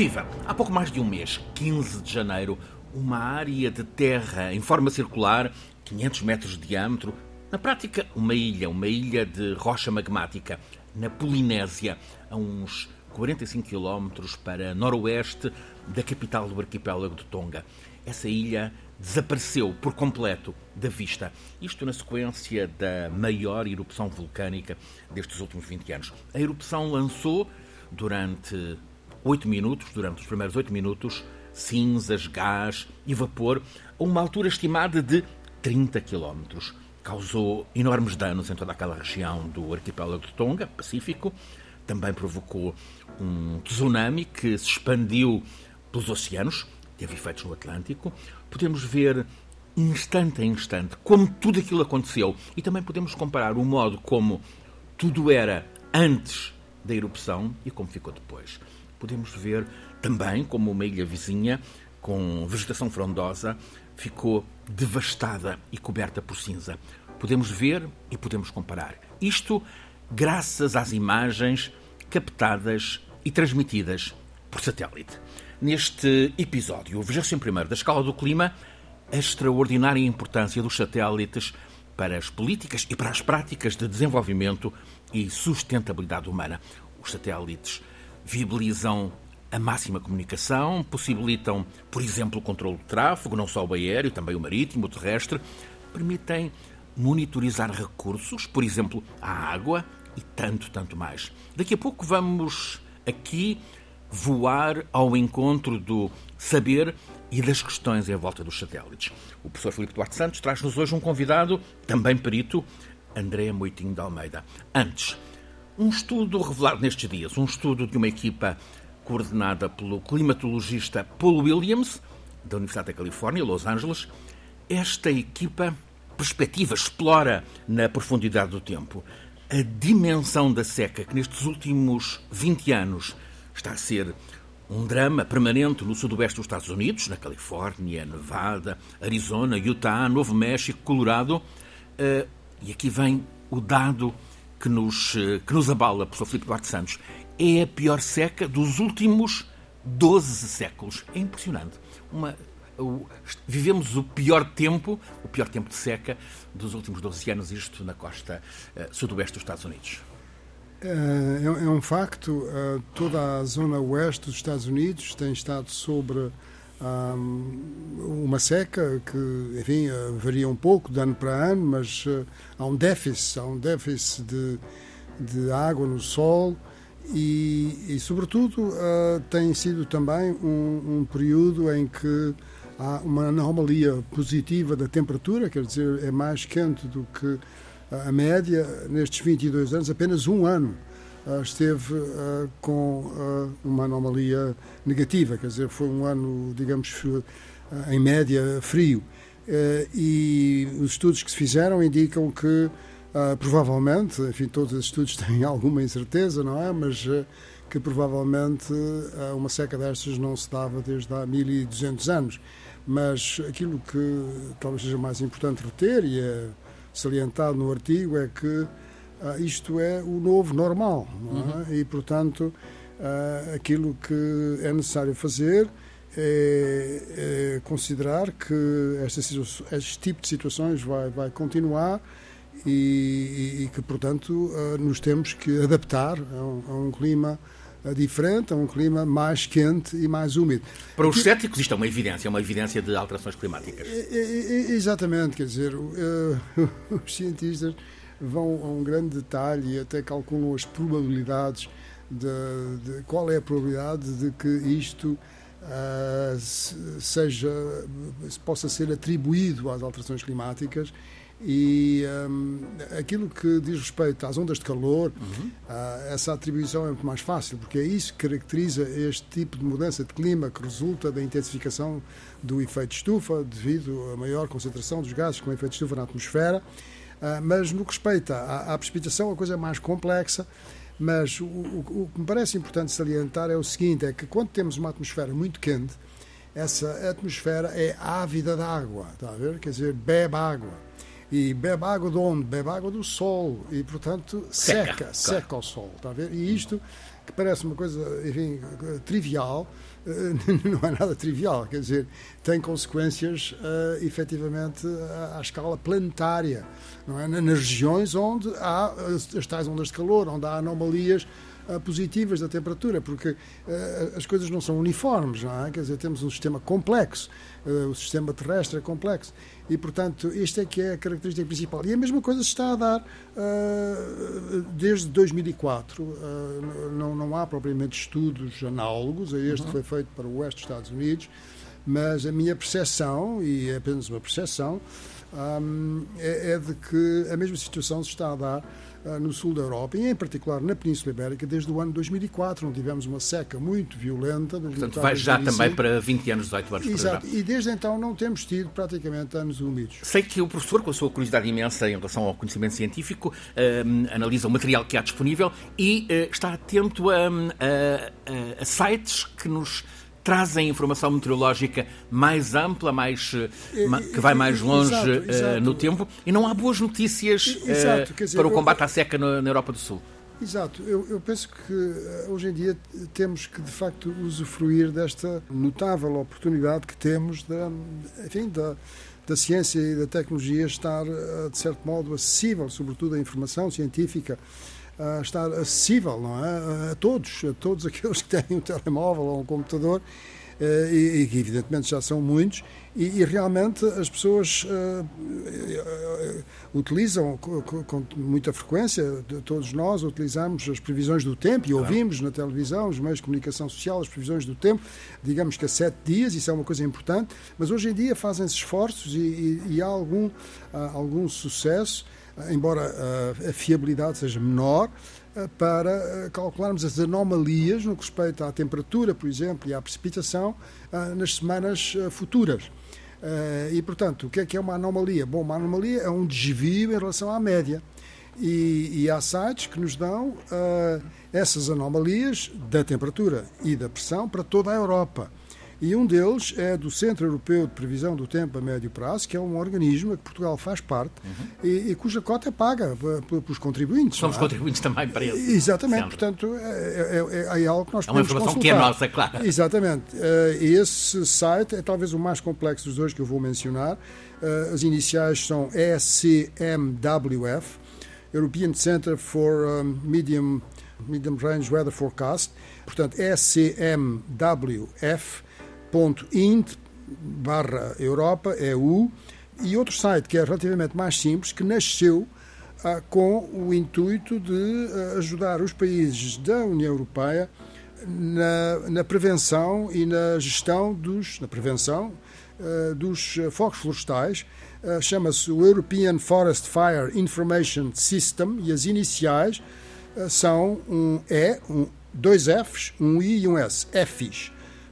Viva! Há pouco mais de um mês, 15 de janeiro, uma área de terra em forma circular, 500 metros de diâmetro, na prática, uma ilha, uma ilha de rocha magmática, na Polinésia, a uns 45 quilómetros para noroeste da capital do arquipélago de Tonga. Essa ilha desapareceu por completo da vista. Isto na sequência da maior erupção vulcânica destes últimos 20 anos. A erupção lançou, durante oito minutos, durante os primeiros oito minutos, cinzas, gás e vapor a uma altura estimada de 30 quilómetros. Causou enormes danos em toda aquela região do arquipélago de Tonga, Pacífico. Também provocou um tsunami que se expandiu pelos oceanos, teve efeitos no Atlântico. Podemos ver instante a instante como tudo aquilo aconteceu e também podemos comparar o modo como tudo era antes da erupção e como ficou depois. Podemos ver também como uma ilha vizinha, com vegetação frondosa, ficou devastada e coberta por cinza. Podemos ver e podemos comparar. Isto graças às imagens captadas e transmitidas por satélite. Neste episódio, o 21 da Escala do Clima, a extraordinária importância dos satélites para as políticas e para as práticas de desenvolvimento e sustentabilidade humana. Os satélites viabilizam a máxima comunicação, possibilitam, por exemplo, o controle do tráfego, não só o aéreo, também o marítimo, o terrestre, permitem monitorizar recursos, por exemplo, a água e tanto, tanto mais. Daqui a pouco vamos aqui voar ao encontro do saber e das questões em volta dos satélites. O professor Filipe Duarte Santos traz-nos hoje um convidado, também perito, André Moitinho de Almeida. Antes, um estudo revelado nestes dias, um estudo de uma equipa coordenada pelo climatologista Paul Williams, da Universidade da Califórnia, Los Angeles. Esta equipa perspectiva, explora na profundidade do tempo a dimensão da seca que nestes últimos 20 anos está a ser um drama permanente no sudoeste dos Estados Unidos, na Califórnia, Nevada, Arizona, Utah, Novo México, Colorado. Eh, e aqui vem o dado que nos, eh, que nos abala, professor Filipe Duarte Santos. É a pior seca dos últimos 12 séculos. É impressionante. Uma, o, vivemos o pior tempo, o pior tempo de seca dos últimos 12 anos, isto na costa uh, sudoeste dos Estados Unidos. É, é, um facto, uh, toda a zona oeste dos Estados Unidos tem estado sobre uma seca que, enfim, uh, varia um pouco de ano para ano, mas uh, há um déficit, há um déficit de, de água no sol e, e sobretudo, uh, tem sido também um, um, período em que há uma anomalia positiva da temperatura, quer dizer, é mais quente do que a média. Nestes 22 anos, apenas um ano esteve uh, com uh, uma anomalia negativa, quer dizer, foi um ano, digamos, em média frio. e os estudos que se fizeram indicam que provavelmente, enfim, todos os estudos têm alguma incerteza, não é? Mas que provavelmente uma seca destas não se dava desde há 1200 anos. Mas aquilo que talvez seja mais importante reter e é salientado no artigo é que ah, isto é o novo normal. É? Uhum. E, portanto, ah, aquilo que é necessário fazer é, é considerar que esta, este tipo de situações vai, vai continuar e, e, e que, portanto, ah, nos temos que adaptar a um, a um clima diferente, a um clima mais quente e mais úmido. Para os céticos isto é uma evidência, é uma evidência de alterações climáticas. Exatamente, quer dizer, os cientistas vão a um grande detalhe e até calculam as probabilidades de, de qual é a probabilidade de que isto uh, seja possa ser atribuído às alterações climáticas e um, aquilo que diz respeito às ondas de calor, uhum. uh, essa atribuição é muito mais fácil, porque é isso que caracteriza este tipo de mudança de clima que resulta da intensificação do efeito estufa, devido à maior concentração dos gases com efeito estufa na atmosfera. Ah, mas no que respeita à, à precipitação, a coisa é mais complexa. Mas o, o, o, que me parece importante salientar é o seguinte: é que quando temos uma atmosfera muito quente, essa atmosfera é ávida de água, está a ver? Quer dizer, bebe água. E bebe água de onde? Bebe água do sol. E, portanto, seca, seca, seca o sol, está a ver? E isto que parece uma coisa, enfim, trivial, não é nada trivial, quer dizer, tem consequências uh, efetivamente à, escala planetária, não é? nas regiões onde há as tais ondas de calor, onde há anomalias positivas da temperatura, porque as coisas não são uniformes, não é? Quer dizer, temos um sistema complexo, o sistema terrestre é complexo e, portanto, isto é que é a característica principal. E a mesma coisa se está a dar desde 2004. não, não há propriamente estudos análogos este uhum. foi feito para o oeste dos Estados Unidos, mas a minha percepção, e é apenas uma percepção, é, é de que a mesma situação se está a dar ah, no sul da Europa e, em particular, na Península Ibérica, desde o ano 2004, onde tivemos uma seca muito violenta. Portanto, vai já também para 20 anos, 18 anos. Exato, e desde então não temos tido praticamente anos úmidos. Sei que o professor, com a sua curiosidade imensa em relação ao conhecimento científico, uh, analisa o material que há disponível e uh, está atento a, a, a sites que nos trazem informação meteorológica mais ampla, mais, eh, que vai mais longe exato, eh, exato. no tempo, e não há boas notícias exato, dizer, para o combate à seca na, Europa do Sul. Exato, eu, eu, penso que hoje em dia temos que de facto usufruir desta notável oportunidade que temos da, enfim, da, da ciência e da tecnologia estar de certo modo acessível, sobretudo a informação científica a estar acessível não é? a todos, a todos aqueles que têm um telemóvel ou um computador eh, e, que evidentemente já são muitos e, e realmente as pessoas uh, uh, utilizam com, com, muita frequência, todos nós utilizamos as previsões do tempo e ouvimos na televisão, os meios de comunicação social, as previsões do tempo, digamos que a sete dias, isso é uma coisa importante, mas hoje em dia fazem-se esforços e, e, e há algum, algum sucesso embora a fiabilidade seja menor, eh, para eh, calcularmos as anomalias no que respeita à temperatura, por exemplo, e à precipitação eh, nas semanas futuras. E, portanto, o que é que é uma anomalia? Bom, uma anomalia é um desvio em relação à média. E, e há sites que nos dão essas anomalias da temperatura e da pressão para toda a Europa. E um deles é do Centro Europeu de Previsão do Tempo a Médio Prazo, que é um organismo a que Portugal faz parte uhum. e, e, cuja cota é paga pelos contribuintes. Somos é? contribuintes também para isso. Exatamente, portanto, é, é, é, é, algo que nós É uma informação consultar. que é nossa, claro. Exatamente. Uh, esse site é talvez o mais complexo dos dois que eu vou mencionar. Uh, as iniciais são ECMWF, European Center for um, Medium, Medium Range Weather Forecast. Portanto, ECMWF int barra Europa, EU, e outro site que é relativamente mais simples, que nasceu ah, com o intuito de ah, ajudar os países da União Europeia na, na prevenção e na gestão dos, na prevenção ah, dos focos florestais. Chama-se o European Forest Fire Information System e as iniciais são um E, um, dois Fs, um I e um S, EFIS.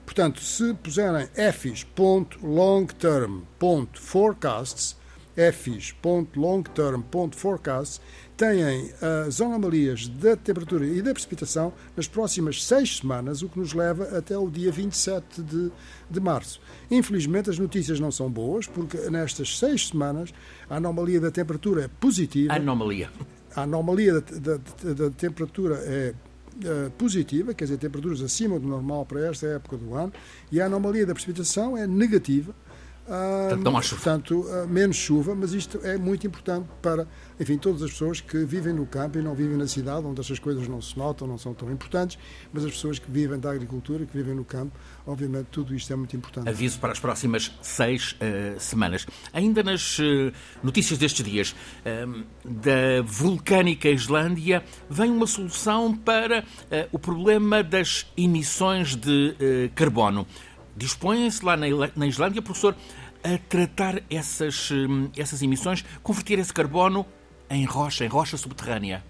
Portanto, se puserem efis.longterm.forecasts, efis.longterm.forecasts, têm as anomalias da temperatura e da precipitação nas próximas seis semanas, o que nos leva até o dia 27 de, de março. Infelizmente, as notícias não são boas, porque nestas seis semanas a anomalia da temperatura é positiva. Anomalia. A anomalia da, da, da temperatura é uh, positiva, quer dizer, temperaturas acima do normal para esta época do ano, e a anomalia da precipitação é negativa. Portanto, não há chuva. Portanto, uh, menos chuva, mas isto é muito importante para enfim, todas as pessoas que vivem no campo e não vivem na cidade, onde estas coisas não se notam, não são tão importantes, mas as pessoas que vivem da agricultura, que vivem no campo, obviamente tudo isto é muito importante. Aviso para as próximas seis uh, semanas. Ainda nas uh, notícias destes dias, uh, da vulcânica Islândia, vem uma solução para o problema das emissões de carbono. Dispõem-se lá na, Islândia, professor, a tratar essas, essas emissões, converter esse carbono em rocha, em rocha subterrânea.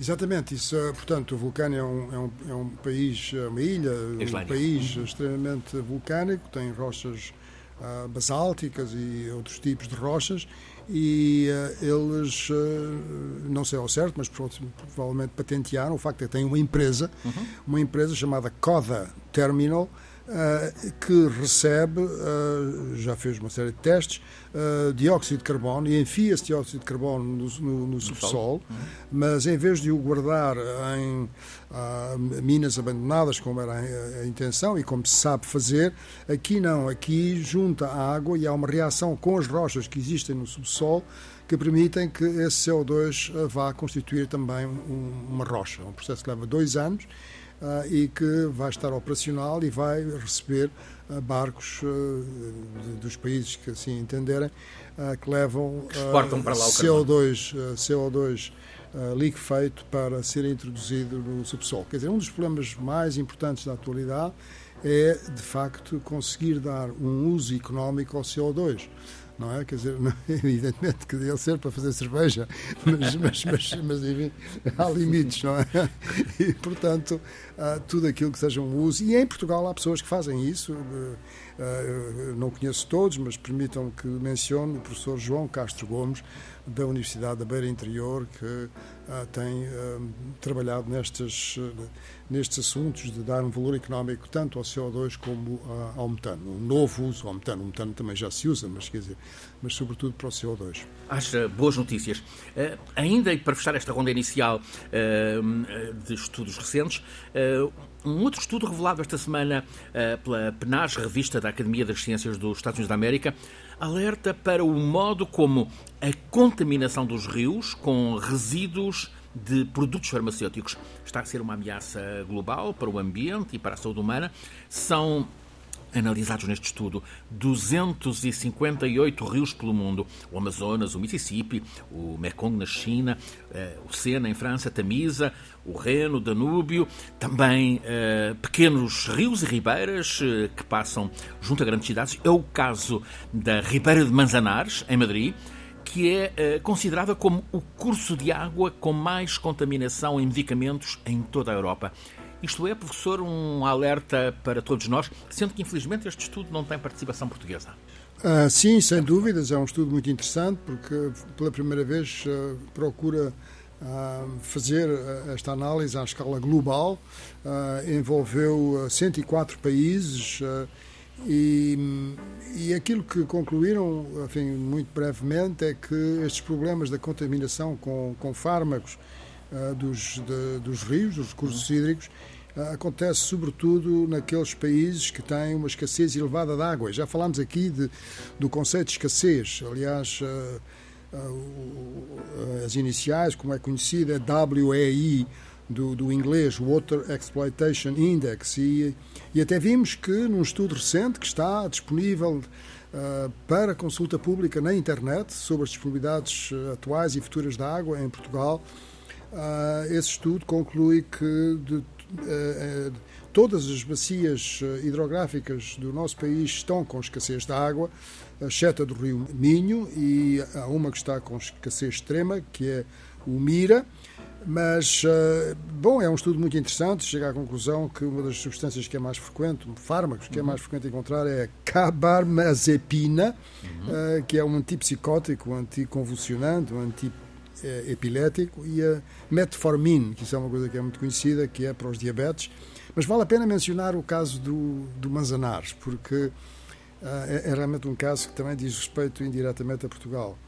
Exatamente, isso, eh, portanto, o vulcão é um, é um, é um país, é uma ilha, Islândia. um país uhum. extremamente vulcânico, tem rochas uh, basálticas e outros tipos de rochas e uh, eles, uh, não sei ao certo, mas provavelmente patentearam o facto de que têm uma empresa, uhum. uma empresa chamada Coda Terminal, que recebe, uh, já fez uma série de testes, uh, dióxido de carbono e enfia esse dióxido de carbono no, no, no subsolo, uhum. mas em vez de o guardar em minas abandonadas, como era a, intenção e como se sabe fazer, aqui não, aqui junta a água e há uma reação com as rochas que existem no subsolo que permitem que esse CO2 vá constituir também um, uma rocha. É um processo que leva dois anos uh, e que vai estar operacional e vai receber uh, barcos uh, de, dos países que assim entenderem que levam que exportam para lá o CO2, CO2 liquefeito para ser introduzido no subsolo. Quer dizer, um dos problemas mais importantes da atualidade é, de facto, conseguir dar um uso económico ao CO2 não é? Quer dizer, não, evidentemente que deve ser para fazer cerveja, mas, mas, mas, mas enfim, há limites, não é? E, portanto, tudo aquilo que seja um uso. E em Portugal há pessoas que fazem isso, eh, não conheço todos, mas permitam que mencione o professor João Castro Gomes, da Universidade da Beira Interior, que tem trabalhado nestes, nestes assuntos de dar um valor económico tanto ao CO2 como ao metano. Um novo uso ao metano. O metano também já se usa, mas quer dizer, mas sobretudo para o CO2. Acha boas notícias. Ainda para fechar esta ronda inicial de estudos recentes, um outro estudo revelado esta semana pela PNAS, revista da Academia das Ciências dos Estados Unidos da América, alerta para o modo como a contaminação dos rios com resíduos de produtos farmacêuticos está a ser uma ameaça global para o ambiente e para a saúde humana. São analisados neste estudo 258 rios pelo mundo: o Amazonas, o Mississippi, o Mekong na China, eh, o Sena em França, Tamisa, o Reno, o Danúbio, também eh, pequenos rios e ribeiras eh, que passam junto a grandes cidades. É o caso da Ribeira de Manzanares, em Madrid que é considerada como o curso de água com mais contaminação em medicamentos em toda a Europa. Isto é, professor, um alerta para todos nós, sendo que infelizmente este estudo não tem participação portuguesa. Ah, sim, sem dúvidas, é um estudo muito interessante porque pela primeira vez uh, procura uh, fazer esta análise à escala global, envolveu 104 países e, e aquilo que concluíram, enfim, muito brevemente, é que estes problemas da contaminação com, com fármacos dos, de, dos rios, dos recursos hídricos, uh, acontece sobretudo naqueles países que têm uma escassez elevada de água. Já falámos aqui de, do conceito de escassez. Aliás, uh, as iniciais, como é conhecida, é WEI, do, do, inglês Water Exploitation Index e, e, até vimos que num estudo recente que está disponível uh, para consulta pública na internet sobre as disponibilidades atuais e futuras da água em Portugal Uh, esse estudo conclui que de, todas as bacias hidrográficas do nosso país estão com escassez de água, exceto a do rio Minho, e há uma que está com escassez extrema, que é o Mira. Mas, bom, é um estudo muito interessante. Chega à conclusão que uma das substâncias que é mais frequente, fármacos que é mais frequente encontrar, é a carbamazepina, uhum. que é um antipsicótico, um anticonvulsionante, um antipsicótico epilético, e a metformin, que isso é uma coisa que é muito conhecida, que é para os diabetes. Mas vale a pena mencionar o caso do, do Manzanares, porque uh, é, é, realmente um caso que também diz respeito indiretamente a Portugal.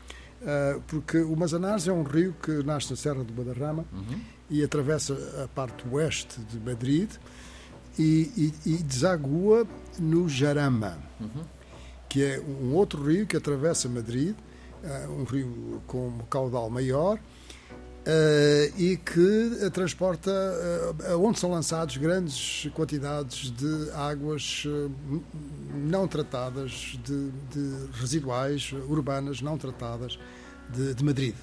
Uh, porque o Manzanares é um rio que nasce na Serra do Badarrama uhum. e atravessa a parte oeste de Madrid e, e, e desagua no Jarama, uhum. que é um outro rio que atravessa Madrid um rio com um caudal maior uh, e que transporta uh, onde são lançados grandes quantidades de águas não tratadas, de, de, residuais urbanas não tratadas de, de, Madrid.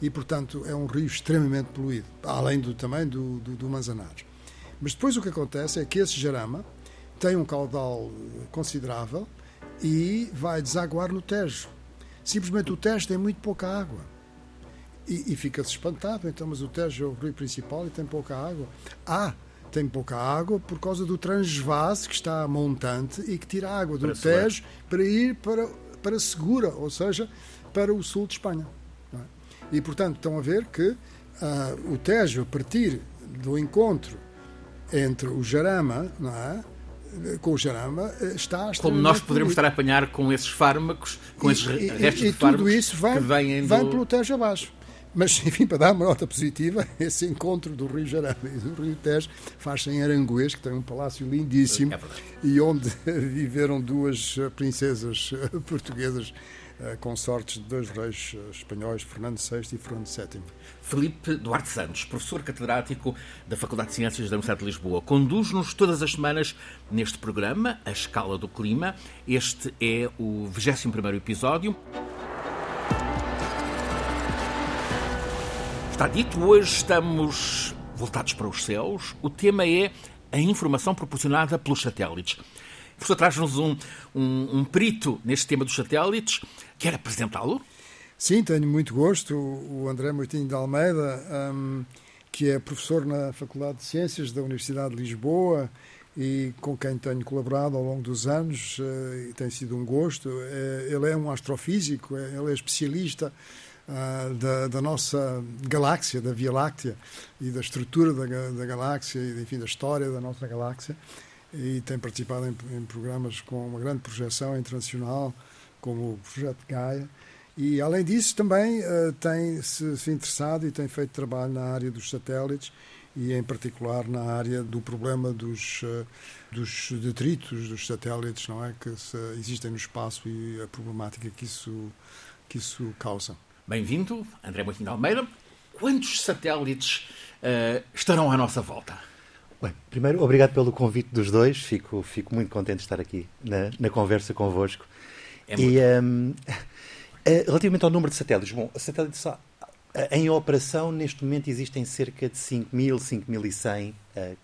E, portanto, é um rio extremamente poluído, além do, também do, do, do Manzanares. Mas depois o que acontece é que esse jarama tem um caudal considerável e vai desaguar no Tejo Simplesmente o Tejo tem muito pouca água. E, e fica-se espantado, então, mas o Tejo é o rio principal e tem pouca água. Ah, tem pouca água por causa do transvase que está montante e que tira água do para Tejo para ir para, para Segura, ou seja, para o sul de Espanha. É? E, portanto, estão a ver que uh, o Tejo, a partir do encontro entre o Jarama não é? Com o jarama está Como nós poderemos estar a apanhar com esses fármacos, com e, esses e, restos e, de fármacos tudo isso vai, que vêm vai do... pelo Tejo abaixo. Mas, enfim, para dar uma nota positiva, esse encontro do Rio Jarama e do Rio Tejo faz-se em Aranguês, que tem um palácio lindíssimo, É e onde viveram duas princesas portuguesas eh, consortes de dois reis eh, espanhóis, Fernando VI e Fernando VII. Felipe Duarte Santos, professor catedrático da Faculdade de Ciências da Universidade de Lisboa, conduz-nos todas as semanas neste programa, A Escala do Clima. Este é o 21º episódio. Está dito, hoje estamos voltados para os céus. O tema é a informação proporcionada pelos satélites. O professor traz-nos um, um, um perito neste tema dos satélites. Quer apresentá-lo? Sim, tenho muito gosto. O André Moitinho de Almeida, um, que é professor na Faculdade de Ciências da Universidade de Lisboa e com quem tenho colaborado ao longo dos anos, uh, e tem sido um gosto. Uh, ele é um astrofísico, uh, ele é especialista da, da, nossa galáxia, da Via Láctea, e da estrutura da, da galáxia, e enfim, da história da nossa galáxia, e tem participado em, em programas com uma grande projeção internacional, como o Projeto Gaia. E, além disso, também uh, tem se, se, interessado e tem feito trabalho na área dos satélites e, em particular, na área do problema dos, uh, dos detritos dos satélites, não é? Que se, existem no espaço e a problemática que isso, que isso causa. Bem-vindo, André Moitinho de Almeida. Quantos satélites uh, estarão à nossa volta? Bem, primeiro, obrigado pelo convite dos dois. Fico, fico muito contente de estar aqui na, na conversa convosco. É e um, relativamente ao número de satélites, bom, satélites em operação neste momento existem cerca de 5.000, 5.100 uh,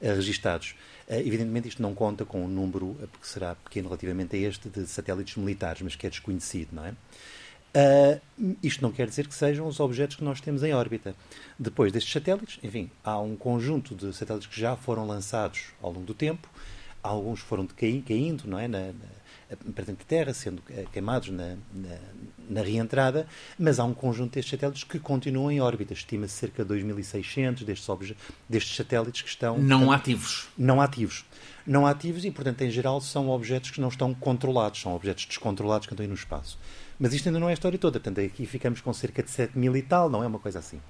registados. Uh, evidentemente isto não conta com um número, porque será pequeno relativamente a este, de satélites militares, mas que é desconhecido, não é? Uh, isto não quer dizer que sejam os objetos que nós temos em órbita. Depois destes satélites, enfim, há um conjunto de satélites que já foram lançados ao longo do tempo. Alguns foram caindo, não é, na, na, para dentro da Terra, sendo queimados na, na, na, reentrada, mas há um conjunto destes satélites que continuam em órbita. Estima-se cerca de 2.600 destes, destes satélites que estão... Não portanto, ativos. Não ativos. Não ativos e, portanto, em geral, são objetos que não estão controlados, são objetos descontrolados que andam aí no espaço. Mas isto ainda não é a história toda, portanto, aqui ficamos com cerca de 7 mil e tal, não é uma coisa assim.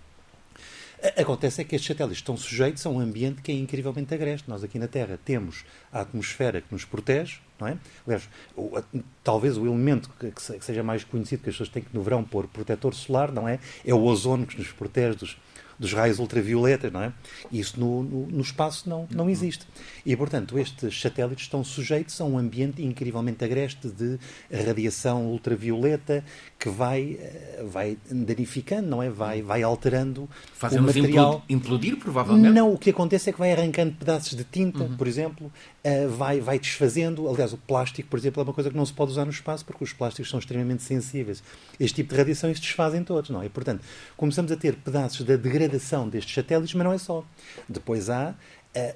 Acontece é que estes satélites estão sujeitos a um ambiente que é incrivelmente agreste. Nós aqui na Terra temos a atmosfera que nos protege, não é? Aliás, o, a, talvez o elemento que, que, seja mais conhecido que as pessoas têm que no verão pôr protetor solar, não é? É o ozono que nos protege dos, dos raios ultravioletas, não é? Isso no, no, no, espaço não, não existe. E, portanto, estes satélites estão sujeitos a um ambiente incrivelmente agreste de radiação ultravioleta que vai, eh, vai danificando, não é? Vai, vai alterando Fazendo o material. implodir, provavelmente? Não, o que acontece é que vai arrancando pedaços de tinta, uhum. por exemplo, uh, vai, vai desfazendo. Aliás, o plástico, por exemplo, é uma coisa que não se pode usar no espaço porque os plásticos são extremamente sensíveis. Este tipo de radiação se desfazem todos, não é? E, portanto, começamos a ter pedaços da degradação destes satélites, mas não é só. Depois há,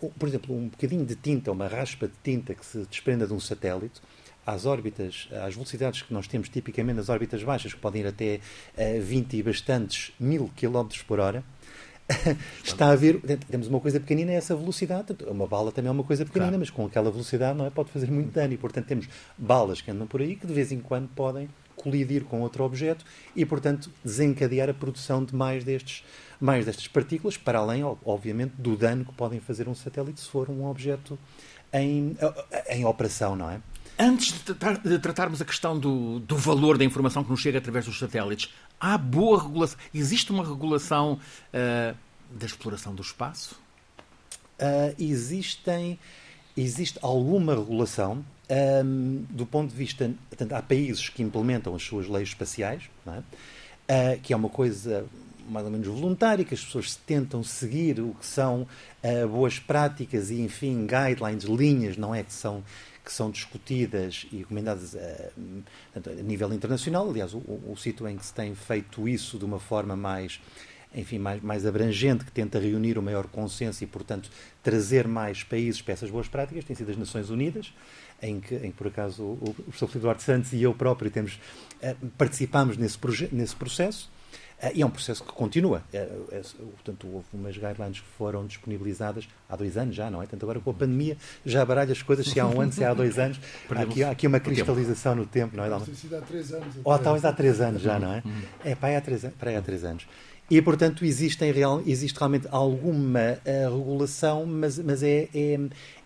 uh, por exemplo, um bocadinho de tinta, uma raspa de tinta que se desprenda de um satélite às órbitas, às velocidades que nós temos tipicamente nas órbitas baixas, que podem ir até uh, 20 e bastantes mil quilómetros por hora, está a haver. Temos uma coisa pequenina, é essa velocidade. Uma bala também é uma coisa pequenina, claro. mas com aquela velocidade não é, pode fazer muito dano. E, portanto, temos balas que andam por aí que de vez em quando podem colidir com outro objeto e, portanto, desencadear a produção de mais destes, mais destas partículas, para além, obviamente, do dano que podem fazer um satélite se for um objeto em, em operação, não é? Antes de, tratar, de, tratarmos a questão do, do, valor da informação que nos chega através dos satélites, há boa regulação? Existe uma regulação uh, da exploração do espaço? Uh, existem, existe alguma regulação um, do ponto de vista. Portanto, há países que implementam as suas leis espaciais, é? Uh, que é uma coisa mais ou menos voluntária, que as pessoas tentam seguir o que são uh, boas práticas e, enfim, guidelines, linhas, não é? Que são que são discutidas e recomendadas a, eh, a nível internacional. Aliás, o, o, sítio em que se tem feito isso de uma forma mais enfim, mais, mais abrangente, que tenta reunir o maior consenso e, portanto, trazer mais países para essas boas práticas, tem sido as Nações Unidas, em que, em que por acaso, o, o professor Filipe Duarte Santos e eu próprio temos, uh, participamos nesse, nesse processo. Uh, e é um processo que continua. Uh, é, portanto, houve umas guidelines que foram disponibilizadas há dois anos já, não é? Portanto, agora com a pandemia já baralha as coisas, se há um ano, se há dois anos. Há aqui, há aqui uma cristalização no tempo, não é? Há três anos. Ou talvez há três anos já, não é? Uhum. É, para aí há três, para aí há três anos. E, portanto, existem real, existe realmente alguma uh, regulação, mas, mas é, é,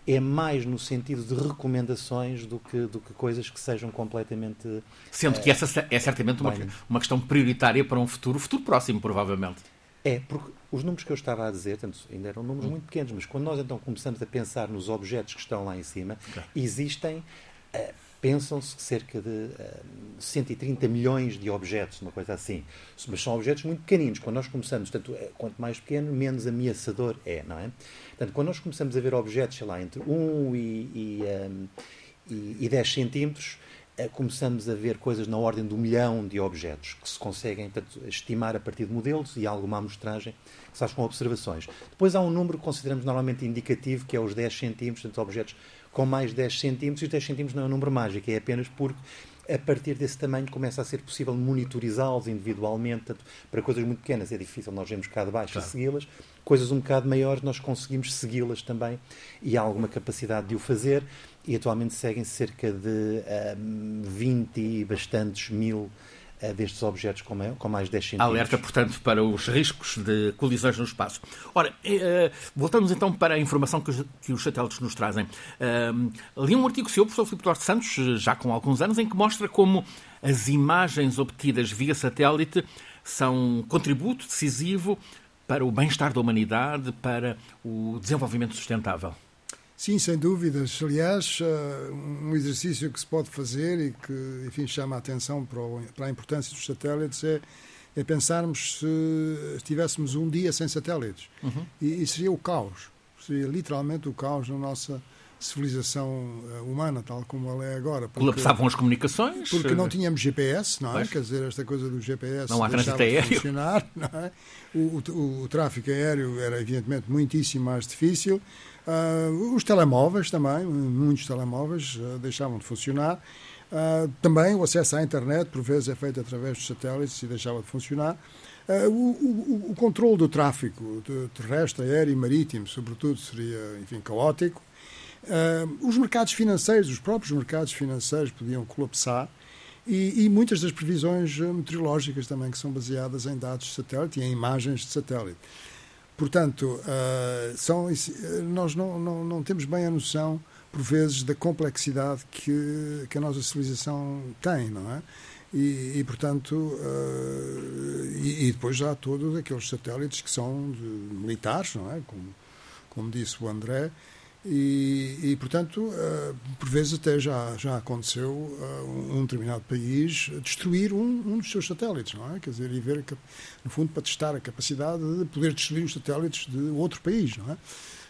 é, mais no sentido de recomendações do que, do que coisas que sejam completamente. Sendo uh, que essa é certamente uma, uma questão prioritária para um futuro, futuro próximo, provavelmente. É, porque os números que eu estava a dizer, tanto, ainda eram números hum. muito pequenos, mas quando nós então começamos a pensar nos objetos que estão lá em cima, okay. existem. Uh, pensam-se cerca de uh, eh, 130 milhões de objetos, uma coisa assim. Mas são objetos muito pequeninos. Quando nós começamos, tanto, eh, quanto mais pequeno, menos ameaçador é, não é? Portanto, quando nós começamos a ver objetos, sei lá, entre 1 e, e, um, e, e 10 centímetros, uh, começamos a ver coisas na ordem de um milhão de objetos que se conseguem estimar a partir de modelos e alguma amostragem que se faz com observações. Depois há um número que consideramos normalmente indicativo, que é os 10 centímetros, portanto, objetos com mais 10 centímetros, e os 10 centímetros não é um número mágico, é apenas porque a partir desse tamanho começa a ser possível monitorizá-los individualmente, tanto para coisas muito pequenas é difícil nós vemos cá de baixo claro. segui-las, coisas um bocado maiores nós conseguimos segui-las também e há alguma capacidade de o fazer e atualmente seguem cerca de um, 20 e bastantes mil destes objetos com, mais 10 centímetros. Alerta, portanto, para os riscos de colisões no espaço. Ora, eh, voltamos então para a informação que os, satélites nos trazem. Uh, li um artigo seu, professor Filipe Duarte Santos, já com alguns anos, em que mostra como as imagens obtidas via satélite são um contributo decisivo para o bem-estar da humanidade, para o desenvolvimento sustentável. Sim, sem dúvidas. Aliás, eh, um exercício que se pode fazer e que, enfim, chama a atenção para a importância dos satélites é, é pensarmos se tivéssemos um dia sem satélites. Uhum. E, e seria o caos. Seria literalmente o caos na nossa civilização eh, humana, tal como ela é agora. Colapsavam as comunicações? Porque não tínhamos GPS, não é? Pois. Quer dizer, esta coisa do GPS não há trânsito aéreo. funcionar, não é? O, o, o, tráfego aéreo era, evidentemente, muitíssimo mais difícil. Uh, os telemóveis também, muitos telemóveis uh, deixavam de funcionar. Uh, também o acesso à internet, por vezes, é feito através dos satélites e deixava de funcionar. Uh, o, o, o, controle do tráfego terrestre, aéreo e marítimo, sobretudo, seria, enfim, caótico. Uh, os mercados financeiros, os próprios mercados financeiros podiam colapsar e, e, muitas das previsões meteorológicas também que são baseadas em dados de satélite e em imagens de satélite. Portanto, uh, são, nós não, não, não, temos bem a noção, por vezes, da complexidade que, que a nossa civilização tem, não é? E, e portanto, uh, e, e, depois há todos aqueles satélites que são de, militares, não é? Como, como disse o André, e, e, portanto, uh, por vezes até já, já aconteceu uh, um determinado país destruir um, um, dos seus satélites, não é? Quer dizer, e ver, no fundo, para testar a capacidade de poder destruir os satélites de outro país, não é?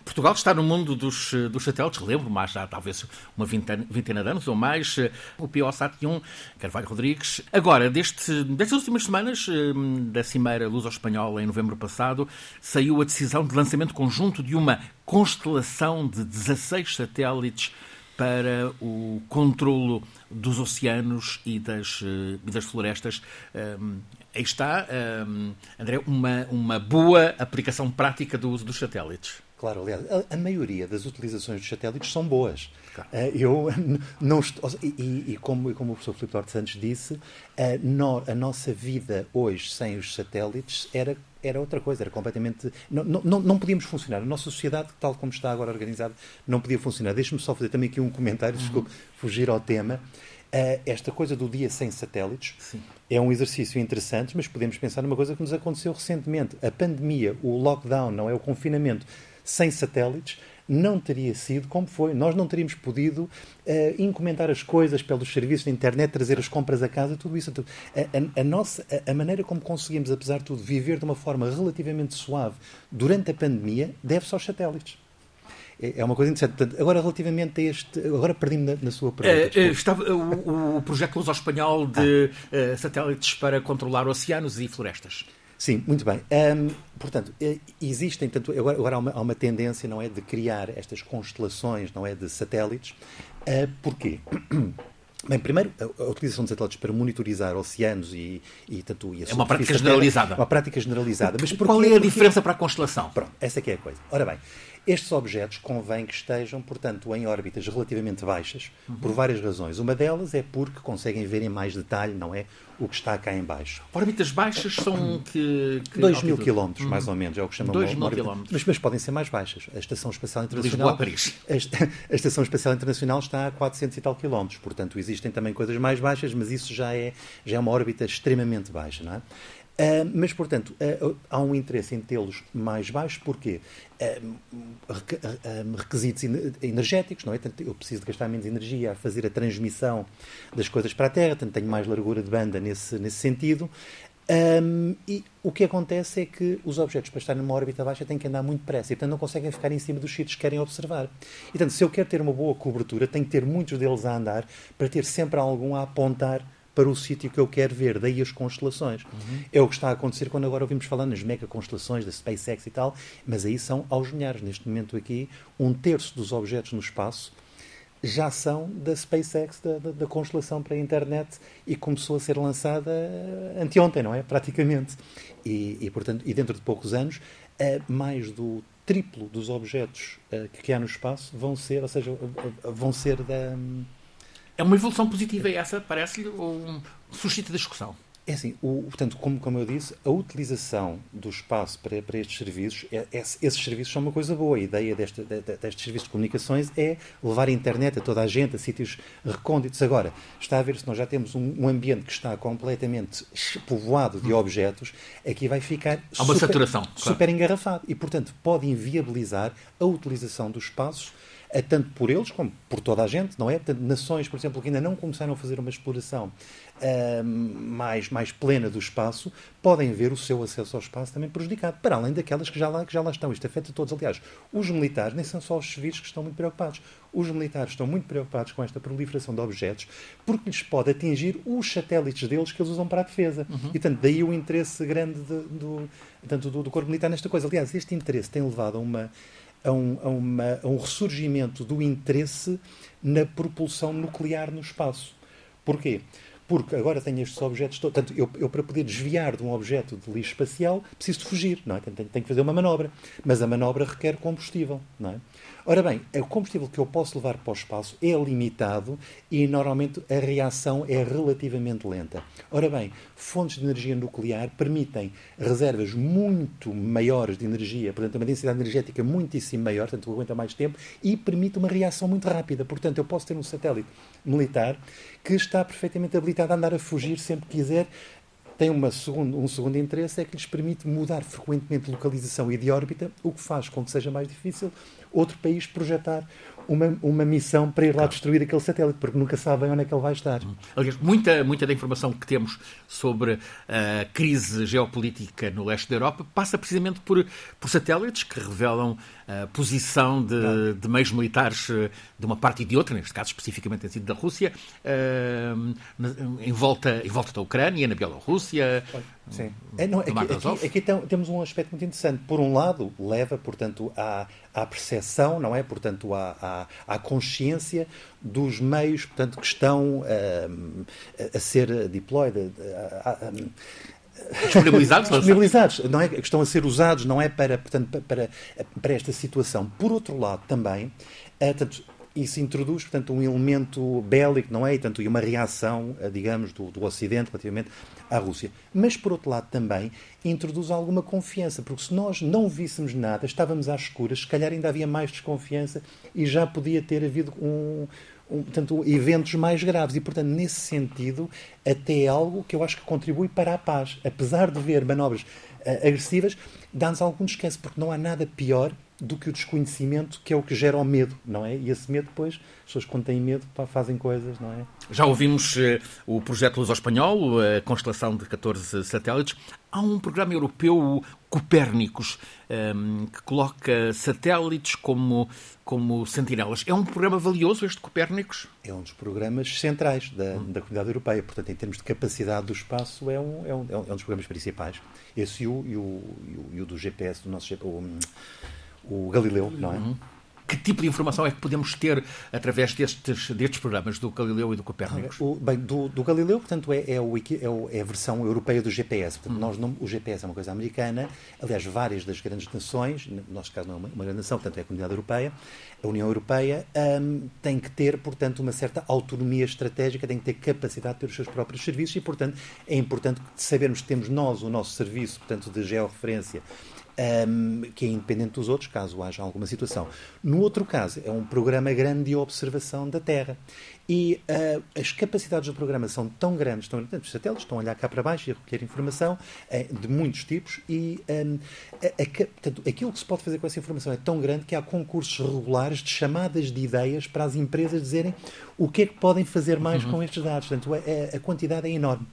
Portugal está no mundo dos, dos satélites, lembro, mas já talvez uma vintena, vintena de anos ou mais, o POSAT-1, Carvalho Rodrigues. Agora, deste, destas últimas semanas, hum, da Cimeira Luso-Espanhola, em novembro passado, saiu a decisão de lançamento conjunto de uma constelação de 16 satélites para o controlo dos oceanos e das, e das florestas. Um, aí está, um, André, uma, uma boa aplicação prática do uso dos satélites. Claro, aliás, a, a, maioria das utilizações dos satélites são boas. Claro. Uh, eu não estou, e, e, como, como o professor Filipe Duarte Santos disse, uh, no, a nossa vida hoje sem os satélites era, era outra coisa, era completamente. Não, não, não podíamos funcionar. A nossa sociedade, tal como está agora organizada, não podia funcionar. Deixe-me só fazer também aqui um comentário, uhum. desculpe, fugir ao tema. Uh, esta coisa do dia sem satélites Sim. é um exercício interessante, mas podemos pensar numa coisa que nos aconteceu recentemente. A pandemia, o lockdown, não é o confinamento sem satélites, não teria sido como foi. Nós não teríamos podido uh, encomendar as coisas pelos serviços de internet, trazer as compras a casa, tudo isso. Tudo. A, a, a, nossa, a, a, maneira como conseguimos, apesar de tudo, viver de uma forma relativamente suave durante a pandemia deve-se aos satélites. É, é uma coisa interessante. Portanto, agora, relativamente a este. Agora perdi-me na, na, sua pergunta. É, estava, o, o projeto Luz Espanhol de ah. uh, satélites para controlar oceanos e florestas. Sim, muito bem. Um, portanto, existem, tanto, agora, agora há, uma, há, uma, tendência, não é, de criar estas constelações, não é, de satélites. Uh, porquê? Bem, primeiro, a, a, utilização de satélites para monitorizar oceanos e, e tanto e É uma prática generalizada. Uma prática generalizada. Mas qual é a diferença para a constelação? Pronto, essa é, é a coisa. Ora bem, estes objetos convém que estejam, portanto, em órbitas relativamente baixas, uhum. por várias razões. Uma delas é porque conseguem ver em mais detalhe, não é? O que está cá em baixo. Órbitas baixas são que... que 2 mil quilómetros, mais ou menos, é o que chamam 2 mil quilómetros. Mas, mas, podem ser mais baixas. A Estação Espacial Internacional... Lisboa, Paris. A, a Estação Espacial Internacional está a 400 e tal quilómetros, portanto, existem também coisas mais baixas, mas isso já é, já é uma órbita extremamente baixa, não é? Uh, mas, portanto, uh, há um interesse em tê-los mais baixos, porque uh, requisitos energéticos, não é? Eu preciso de gastar menos energia a fazer a transmissão das coisas para a Terra, portanto, tenho mais largura de banda nesse, nesse sentido. Um, e o que acontece é que os objetos, para estar numa órbita baixa, têm que andar muito depressa e, portanto, não conseguem ficar em cima dos sítios que querem observar. E, portanto, se eu quero ter uma boa cobertura, tenho que ter muitos deles a andar para ter sempre algum a apontar para o sítio que eu quero ver, daí as constelações. Uhum. É o que está a acontecer quando agora ouvimos falar nas mega constelações da SpaceX e tal, mas aí são aos milhares. Neste momento aqui, um terço dos objetos no espaço já são da SpaceX, da, da, da, constelação para a internet, e começou a ser lançada anteontem, não é? Praticamente. E, e portanto, e dentro de poucos anos, mais do triplo dos objetos que há no espaço vão ser, ou seja, vão ser da é uma evolução positiva essa, parece-lhe, ou suscita discussão? É assim, o, portanto, como, como eu disse, a utilização do espaço para, para estes serviços, é, é, esses serviços são uma coisa boa. A ideia deste, de, destes serviços de comunicações é levar a internet a toda a gente, a sítios recônditos. Agora, está a ver se nós já temos um, um ambiente que está completamente povoado de objetos, aqui vai ficar Há uma super, saturação, super claro. engarrafado. E, portanto, pode inviabilizar a utilização dos espaços é tanto por eles como por toda a gente, não é? Portanto, nações, por exemplo, que ainda não começaram a fazer uma exploração uh, mais, mais plena do espaço, podem ver o seu acesso ao espaço também prejudicado, para além daquelas que já lá, que já lá estão. Isto afeta todos. Aliás, os militares nem são só os civis que estão muito preocupados. Os militares estão muito preocupados com esta proliferação de objetos porque lhes pode atingir os satélites deles que eles usam para a defesa. Uhum. E, portanto, daí o interesse grande de, do, tanto do, do corpo militar nesta coisa. Aliás, este interesse tem levado a uma a um, a, uma, a um ressurgimento do interesse na propulsão nuclear no espaço. Porquê? Porque agora tenho estes objetos todos. Portanto, eu, eu, para poder desviar de um objeto de lixo espacial preciso de fugir, não é? Tenho, tenho, tenho que fazer uma manobra. Mas a manobra requer combustível, não é? Ora bem, o combustível que eu posso levar para o espaço é limitado e normalmente a reação é relativamente lenta. Ora bem, fontes de energia nuclear permitem reservas muito maiores de energia, portanto, uma densidade energética muitíssimo maior, portanto, aguenta mais tempo e permite uma reação muito rápida. Portanto, eu posso ter um satélite militar que está perfeitamente habilitado a andar a fugir sempre que quiser. Tem uma segundo, um segundo interesse é que lhes permite mudar frequentemente de localização e de órbita, o que faz com que seja mais difícil outro país projetar uma, uma missão para ir lá destruir aquele satélite, porque nunca sabem onde é que ele vai estar. Aliás, muita, muita da informação que temos sobre a crise geopolítica no leste da Europa passa precisamente por, por satélites que revelam a posição de, de meios militares eh, de uma parte e de outra, neste caso especificamente tem sido da Rússia, eh, em volta, em volta da Ucrânia, na Bielorrússia. Sim. É, não, aqui, aqui, aqui temos um aspecto muito interessante. Por um lado, leva, portanto, à, à percepção, não é? Portanto, à, à, à consciência dos meios, portanto, que estão uh, a ser deployed, uh, uh, disponibilizados, disponibilizados não é? que estão a ser usados não é para, portanto, para, para esta situação. Por outro lado, também, portanto, isso introduz, portanto, um elemento bélico, não é? E, portanto, e uma reação, digamos, do, do Ocidente relativamente à Rússia. Mas, por outro lado, também introduz alguma confiança, porque se nós não víssemos nada, estávamos às escuras, se calhar ainda havia mais desconfiança e já podia ter havido um, um, portanto, eventos mais graves. E, portanto, nesse sentido, até é algo que eu acho que contribui para a paz. Apesar de ver manobras uh, agressivas, dá-nos algum descanso, porque não há nada pior do que o desconhecimento, que é o que gera o medo, não é? E esse medo, depois, as pessoas quando têm medo pá, fazem coisas, não é? Já ouvimos uh, o projeto Luz ao Espanhol, a constelação de 14 satélites. Há um programa europeu, o Copérnicos, ehm, que coloca satélites como, como sentinelas. É um programa valioso este Copérnicos? É um dos programas centrais da, hum. da comunidade europeia. Portanto, em termos de capacidade do espaço, é um, é um, é um dos programas principais. Esse e o, e o, e o, e o do GPS, do nosso GPS, o, Galileu, não é? Uhum. Que tipo de informação é que podemos ter através destes, destes programas do Galileu e do Copérnicos? O, bem, do, do, Galileu, portanto, é, é, o, é, o, é, a versão europeia do GPS. Portanto, hum. nós não, o GPS é uma coisa americana. Aliás, várias das grandes nações, no nosso caso não é uma, uma grande nação, portanto, é a Comunidade Europeia, a União Europeia um, tem que ter, portanto, uma certa autonomia estratégica, tem que ter capacidade de ter os seus próprios serviços e, portanto, é importante sabermos que temos nós o nosso serviço, portanto, de georreferência um, que é independente dos outros, caso haja alguma situação. No outro caso, é um programa grande de observação da Terra. E uh, as capacidades do programa são tão grandes, tão, os satélites estão a olhar cá para baixo e a recolher informação uh, de muitos tipos, e um, a, a, portanto, aquilo que se pode fazer com essa informação é tão grande que há concursos regulares de chamadas de ideias para as empresas dizerem o que é que podem fazer mais uhum. com estes dados. Portanto, a, a quantidade é enorme.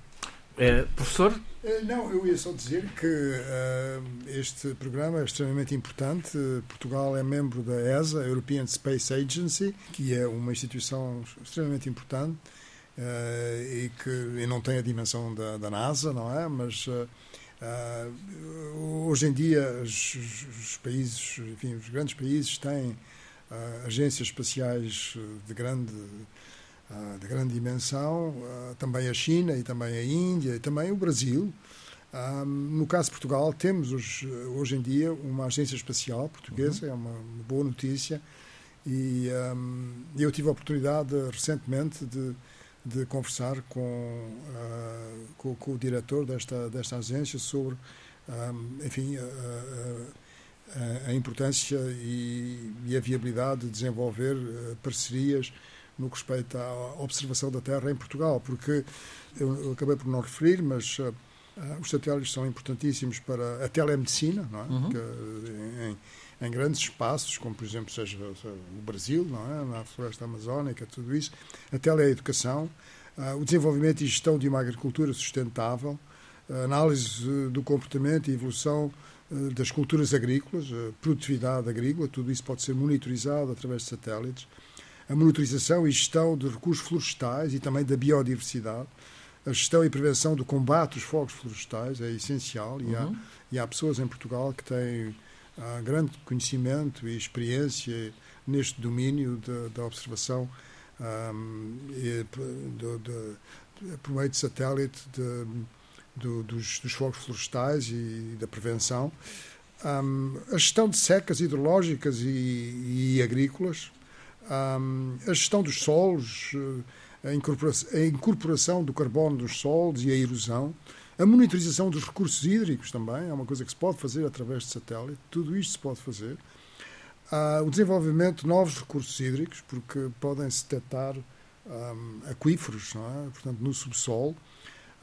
É, professor? Eh, não, eu ia só dizer que uh, este programa é extremamente importante. Portugal é membro da ESA, European Space Agency, que é uma instituição extremamente importante uh, e que e não tem a dimensão da, da NASA, não é? Mas uh, hoje em dia os, os, países, enfim, os grandes países têm agências espaciais de grande ah, de grande dimensão, ah, também a China e também a Índia e também o Brasil. Ah, no caso de Portugal, temos hoje, hoje em dia uma agência espacial portuguesa, uhum. é uma, uma, boa notícia. E um, eu tive a oportunidade recentemente de, de conversar com, uh, com, com, o diretor desta, desta agência sobre, um, enfim, a, a, a importância e, e, a viabilidade de desenvolver parcerias no que respeita à observação da Terra em Portugal, porque eu acabei por não referir, mas uh, os satélites são importantíssimos para a telemedicina, não é? Uhum. Que, em, em, grandes espaços, como por exemplo seja, seja o Brasil, não é? na floresta amazónica, tudo isso, a teleeducação, uh, o desenvolvimento e gestão de uma agricultura sustentável, a análise do comportamento e evolução das culturas agrícolas, produtividade agrícola, tudo isso pode ser monitorizado através de satélites a monitorização e gestão de recursos florestais e também da biodiversidade. A gestão e prevenção do combate aos fogos florestais é essencial e, há, uhum. e há pessoas em Portugal que têm uh, grande conhecimento e experiência neste domínio da observação um, e, do, do, por meio de satélite de, do, dos, dos, fogos florestais e, da prevenção. Um, a gestão de secas hidrológicas e, e agrícolas, a gestão dos solos, eh, a incorporação, do carbono dos solos e a erosão, a monitorização dos recursos hídricos também, é uma coisa que se pode fazer através de satélite, tudo isto se pode fazer. Uh, o desenvolvimento de novos recursos hídricos, porque podem-se detectar aquíferos, é? portanto, no subsolo,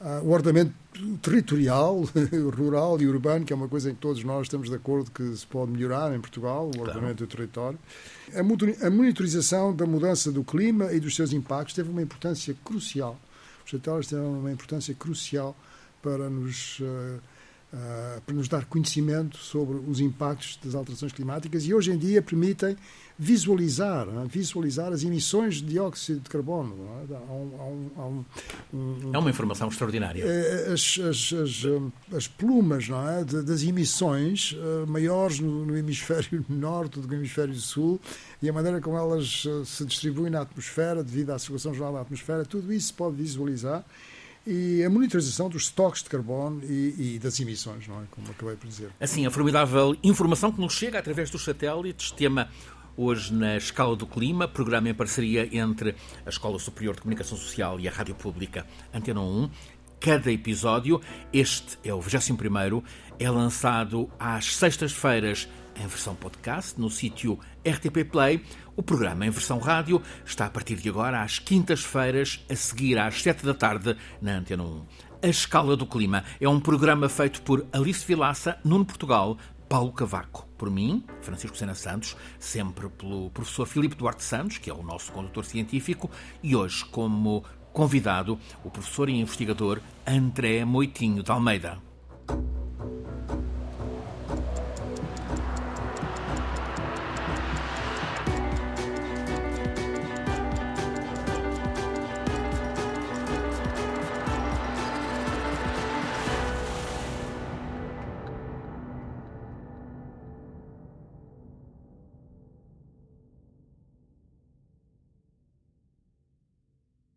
Uh, o ordenamento territorial, rural e urbano, que é uma coisa em que todos nós estamos de acordo que se pode melhorar em Portugal, o ordenamento claro. do território. A monitorização da mudança do clima e dos seus impactos teve uma importância crucial. Os satélites tiveram uma importância crucial para nos, uh, uh, para nos dar conhecimento sobre os impactos das alterações climáticas e hoje em dia permitem visualizar, é? visualizar as emissões de dióxido de carbono. É? Há um, há um, um, é uma informação extraordinária. É, as, as, as, as plumas não é? das emissões eh, maiores no, no, hemisfério norte do que no hemisfério sul e a maneira como elas eh, se distribuem na atmosfera devido à circulação geral da atmosfera, tudo isso se pode visualizar e a monitorização dos estoques de carbono e, e, das emissões, não é? Como acabei por dizer. Assim, a formidável informação que nos chega através dos satélites, tema hoje na Escala do Clima, programa em parceria entre a Escola Superior de Comunicação Social e a Rádio Pública Antena 1. Cada episódio, este é o 21 é lançado às sextas-feiras em versão podcast no sítio RTP Play. O programa em versão rádio está a partir de agora às quintas-feiras, a seguir às sete da tarde na Antena 1. A Escala do Clima é um programa feito por Alice Vilaça, Nuno Portugal, Paulo Cavaco. Por mim, Francisco Sena Santos, sempre pelo professor Filipe Duarte Santos, que é o nosso condutor científico, e hoje como convidado o professor e investigador André Moitinho de Almeida.